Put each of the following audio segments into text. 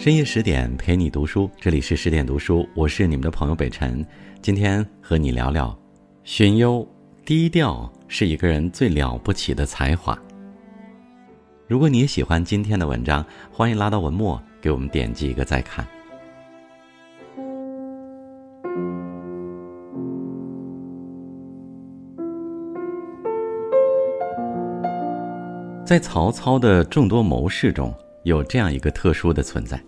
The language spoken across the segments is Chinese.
深夜十点陪你读书，这里是十点读书，我是你们的朋友北辰。今天和你聊聊，荀攸低调是一个人最了不起的才华。如果你也喜欢今天的文章，欢迎拉到文末给我们点击一个再看。在曹操的众多谋士中，有这样一个特殊的存在。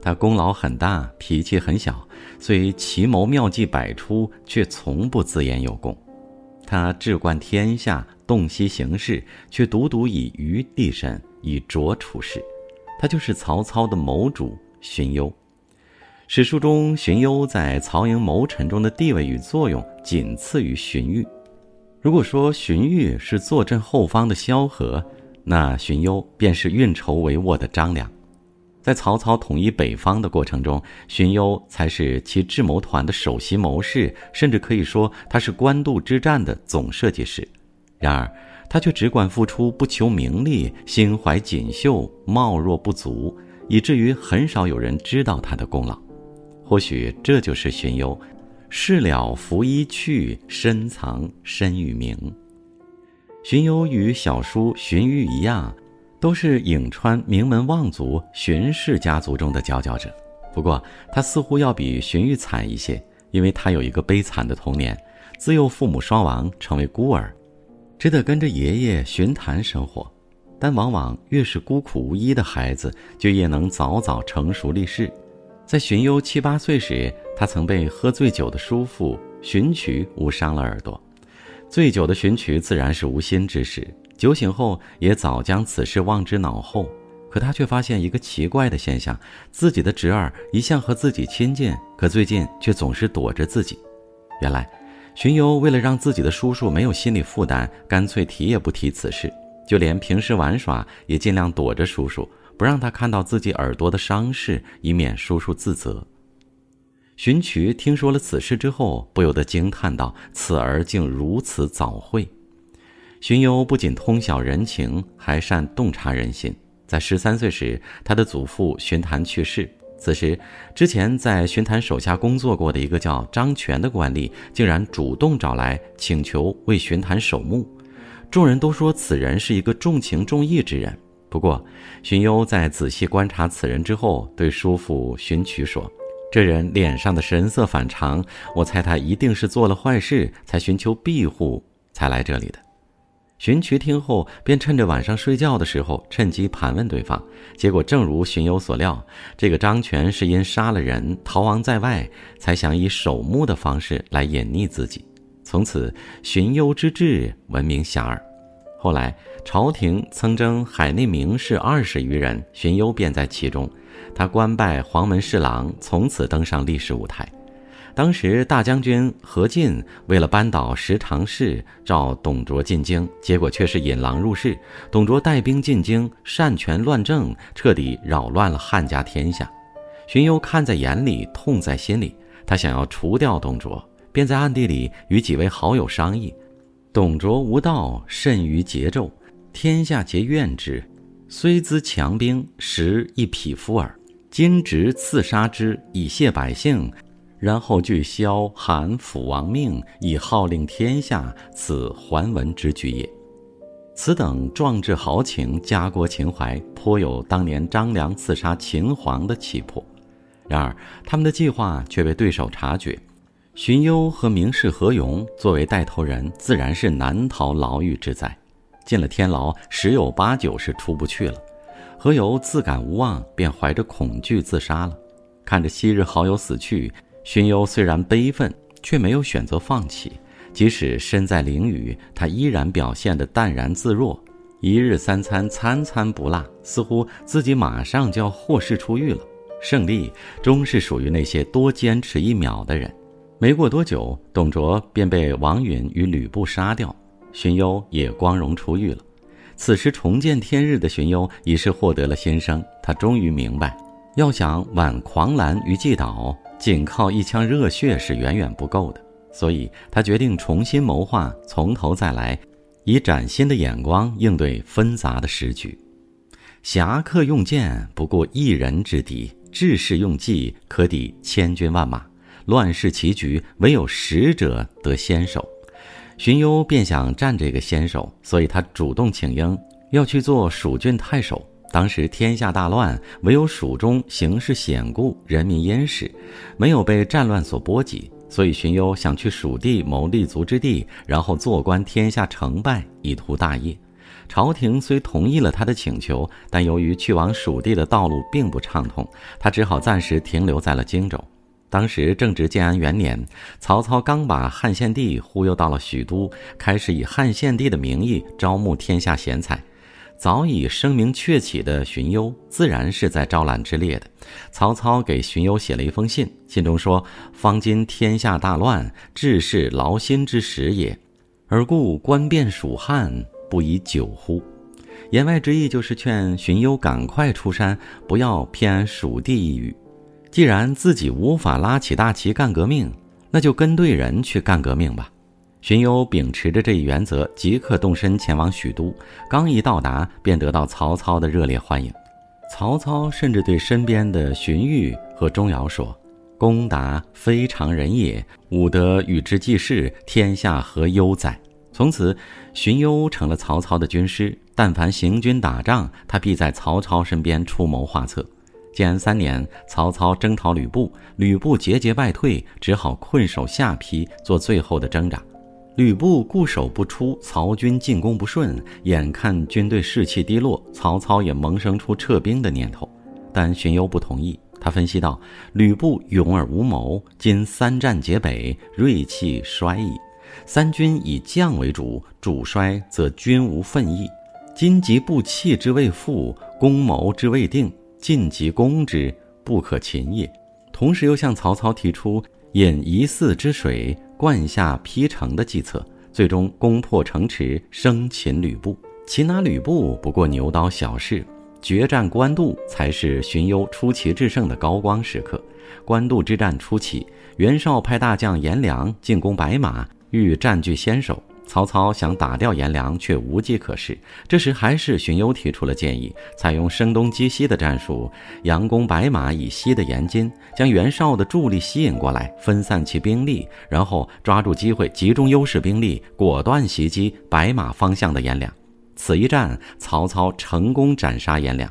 他功劳很大，脾气很小，虽奇谋妙计百出，却从不自言有功。他智冠天下，洞悉形势，却独独以愚立身，以拙处世。他就是曹操的谋主荀攸。史书中，荀攸在曹营谋臣中的地位与作用，仅次于荀彧。如果说荀彧是坐镇后方的萧何，那荀攸便是运筹帷幄的张良。在曹操统一北方的过程中，荀攸才是其智谋团的首席谋士，甚至可以说他是官渡之战的总设计师。然而，他却只管付出，不求名利，心怀锦绣，貌若不足，以至于很少有人知道他的功劳。或许这就是荀攸“事了拂衣去，深藏身与名”。荀攸与小叔荀彧一样。都是颍川名门望族荀氏家族中的佼佼者，不过他似乎要比荀彧惨一些，因为他有一个悲惨的童年，自幼父母双亡，成为孤儿，只得跟着爷爷荀谭生活。但往往越是孤苦无依的孩子，就越能早早成熟立世。在荀攸七八岁时，他曾被喝醉酒的叔父荀渠误伤了耳朵，醉酒的荀渠自然是无心之失。酒醒后，也早将此事忘之脑后。可他却发现一个奇怪的现象：自己的侄儿一向和自己亲近，可最近却总是躲着自己。原来，荀攸为了让自己的叔叔没有心理负担，干脆提也不提此事，就连平时玩耍也尽量躲着叔叔，不让他看到自己耳朵的伤势，以免叔叔自责。荀渠听说了此事之后，不由得惊叹道：“此儿竟如此早慧。”荀攸不仅通晓人情，还善洞察人心。在十三岁时，他的祖父荀谭去世。此时，之前在荀谭手下工作过的一个叫张全的官吏，竟然主动找来请求为荀谭守墓。众人都说此人是一个重情重义之人。不过，荀攸在仔细观察此人之后，对叔父荀渠说：“这人脸上的神色反常，我猜他一定是做了坏事，才寻求庇护，才来这里的。”荀渠听后，便趁着晚上睡觉的时候，趁机盘问对方。结果正如荀攸所料，这个张全是因杀了人逃亡在外，才想以守墓的方式来隐匿自己。从此，荀攸之志闻名遐迩。后来，朝廷曾征海内名士二十余人，荀攸便在其中。他官拜黄门侍郎，从此登上历史舞台。当时大将军何进为了扳倒十常侍，召董卓进京，结果却是引狼入室。董卓带兵进京，擅权乱政，彻底扰乱了汉家天下。荀攸看在眼里，痛在心里。他想要除掉董卓，便在暗地里与几位好友商议：董卓无道，甚于桀纣，天下皆怨之。虽资强兵，实一匹夫耳。今直刺杀之，以谢百姓。然后据萧韩辅王命，以号令天下，此桓文之举也。此等壮志豪情、家国情怀，颇有当年张良刺杀秦皇的气魄。然而，他们的计划却被对手察觉。荀攸和名士何勇作为带头人，自然是难逃牢狱之灾。进了天牢，十有八九是出不去了。何勇自感无望，便怀着恐惧自杀了。看着昔日好友死去。荀攸虽然悲愤，却没有选择放弃。即使身在囹圄，他依然表现得淡然自若。一日三餐，餐餐不落，似乎自己马上就要获释出狱了。胜利终是属于那些多坚持一秒的人。没过多久，董卓便被王允与吕布杀掉，荀攸也光荣出狱了。此时重见天日的荀攸已是获得了新生。他终于明白，要想挽狂澜于既倒。仅靠一腔热血是远远不够的，所以他决定重新谋划，从头再来，以崭新的眼光应对纷杂的时局。侠客用剑不过一人之敌，治世用计，可抵千军万马。乱世棋局，唯有使者得先手。荀攸便想占这个先手，所以他主动请缨，要去做蜀郡太守。当时天下大乱，唯有蜀中形势险固，人民殷实，没有被战乱所波及，所以荀攸想去蜀地谋立足之地，然后坐观天下成败，以图大业。朝廷虽同意了他的请求，但由于去往蜀地的道路并不畅通，他只好暂时停留在了荆州。当时正值建安元年，曹操刚把汉献帝忽悠到了许都，开始以汉献帝的名义招募天下贤才。早已声名鹊起的荀攸，自然是在招揽之列的。曹操给荀攸写了一封信，信中说：“方今天下大乱，治世劳心之时也，而故官变蜀汉，不宜久乎？”言外之意就是劝荀攸赶快出山，不要偏安蜀地一隅。既然自己无法拉起大旗干革命，那就跟对人去干革命吧。荀攸秉持着这一原则，即刻动身前往许都。刚一到达，便得到曹操的热烈欢迎。曹操甚至对身边的荀彧和钟繇说：“公达非常人也，吾得与之济事，天下何忧哉？”从此，荀攸成了曹操的军师。但凡行军打仗，他必在曹操身边出谋划策。建安三年，曹操征讨吕布，吕布节节败退，只好困守下邳，做最后的挣扎。吕布固守不出，曹军进攻不顺，眼看军队士气低落，曹操也萌生出撤兵的念头。但荀攸不同意。他分析道：“吕布勇而无谋，今三战皆北，锐气衰矣。三军以将为主，主衰则军无奋意。今即步弃之未复，攻谋之未定，进即攻之，不可擒也。”同时又向曹操提出引夷泗之水。灌下邳城的计策，最终攻破城池，生擒吕布。擒拿吕布不过牛刀小事，决战官渡才是荀攸出奇制胜的高光时刻。官渡之战初期，袁绍派大将颜良进攻白马，欲占据先手。曹操想打掉颜良，却无计可施。这时，还是荀攸提出了建议，采用声东击西的战术，佯攻白马以西的延津，将袁绍的助力吸引过来，分散其兵力，然后抓住机会，集中优势兵力，果断袭击白马方向的颜良。此一战，曹操成功斩杀颜良。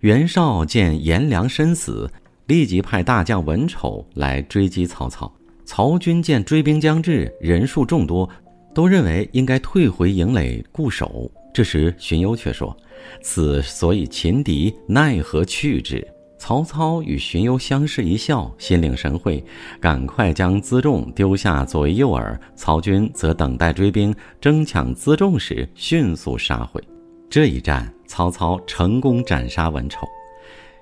袁绍见颜良身死，立即派大将文丑来追击曹操。曹军见追兵将至，人数众多。都认为应该退回营垒固守。这时，荀攸却说：“此所以擒敌，奈何去之？”曹操与荀攸相视一笑，心领神会，赶快将辎重丢下作为诱饵。曹军则等待追兵争抢辎重时，迅速杀回。这一战，曹操成功斩杀文丑、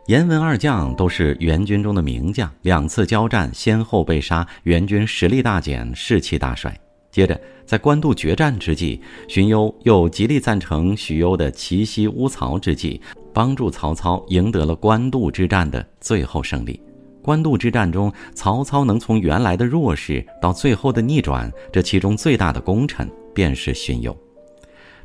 颜文二将，都是援军中的名将。两次交战，先后被杀，援军实力大减，士气大衰。接着，在官渡决战之际，荀攸又极力赞成许攸的奇袭乌巢之计，帮助曹操赢得了官渡之战的最后胜利。官渡之战中，曹操能从原来的弱势到最后的逆转，这其中最大的功臣便是荀攸。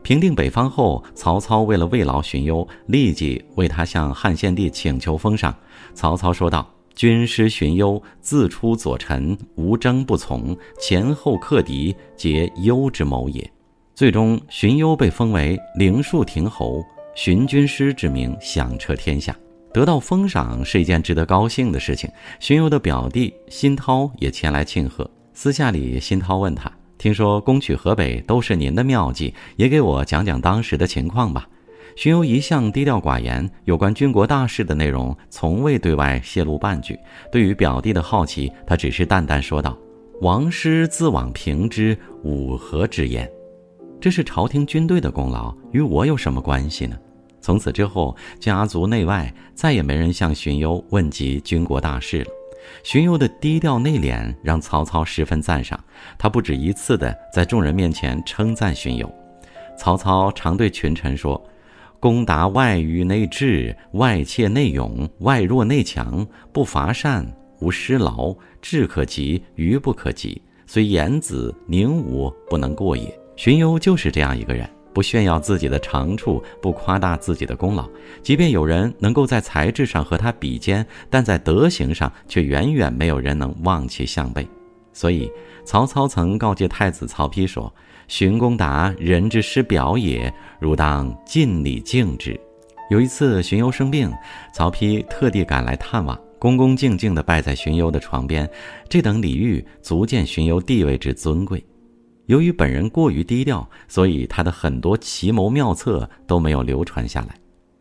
平定北方后，曹操为了慰劳荀攸，立即为他向汉献帝请求封赏。曹操说道。军师荀攸自出左臣，无争不从，前后克敌，皆攸之谋也。最终，荀攸被封为灵树亭侯，荀军师之名响彻天下。得到封赏是一件值得高兴的事情。荀攸的表弟辛涛也前来庆贺。私下里，辛涛问他：“听说攻取河北都是您的妙计，也给我讲讲当时的情况吧。”荀攸一向低调寡言，有关军国大事的内容从未对外泄露半句。对于表弟的好奇，他只是淡淡说道：“王师自往平之，吾何之言？这是朝廷军队的功劳，与我有什么关系呢？”从此之后，家族内外再也没人向荀攸问及军国大事了。荀攸的低调内敛让曹操十分赞赏，他不止一次的在众人面前称赞荀攸。曹操常对群臣说。攻达外愚内智，外怯内勇，外弱内强，不伐善，无失劳，智可及，愚不可及。虽言子宁武不能过也。荀攸就是这样一个人。不炫耀自己的长处，不夸大自己的功劳。即便有人能够在才智上和他比肩，但在德行上却远远没有人能望其项背。所以，曹操曾告诫太子曹丕说：“荀公达人之师表也，汝当尽礼敬之。”有一次，荀攸生病，曹丕特地赶来探望，恭恭敬敬地拜在荀攸的床边。这等礼遇足见荀攸地位之尊贵。由于本人过于低调，所以他的很多奇谋妙策都没有流传下来。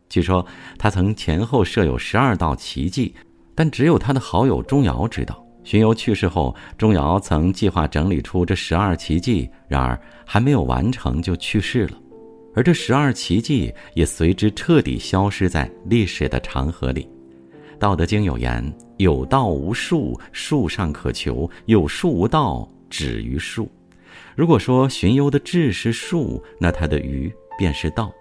据说他曾前后设有十二道奇计，但只有他的好友钟繇知道。荀攸去世后，钟繇曾计划整理出这十二奇迹，然而还没有完成就去世了，而这十二奇迹也随之彻底消失在历史的长河里。《道德经》有言：“有道无术，术上可求；有术无道，止于术。”如果说荀攸的智是术，那他的愚便是道。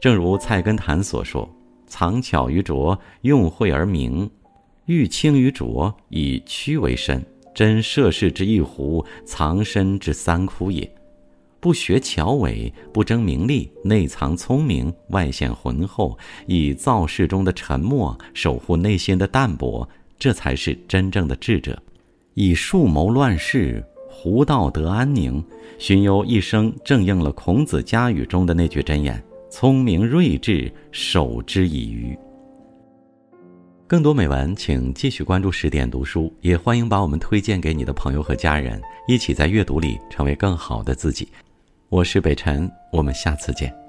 正如菜根谭所说：“藏巧于拙，用晦而明。”欲清于浊，以曲为身，真涉世之一壶，藏身之三窟也。不学巧伪，不争名利，内藏聪明，外显浑厚，以造世中的沉默守护内心的淡泊，这才是真正的智者。以术谋乱世，胡道得安宁。荀攸一生正应了孔子家语中的那句箴言：“聪明睿智，守之以愚。”更多美文，请继续关注十点读书，也欢迎把我们推荐给你的朋友和家人，一起在阅读里成为更好的自己。我是北辰，我们下次见。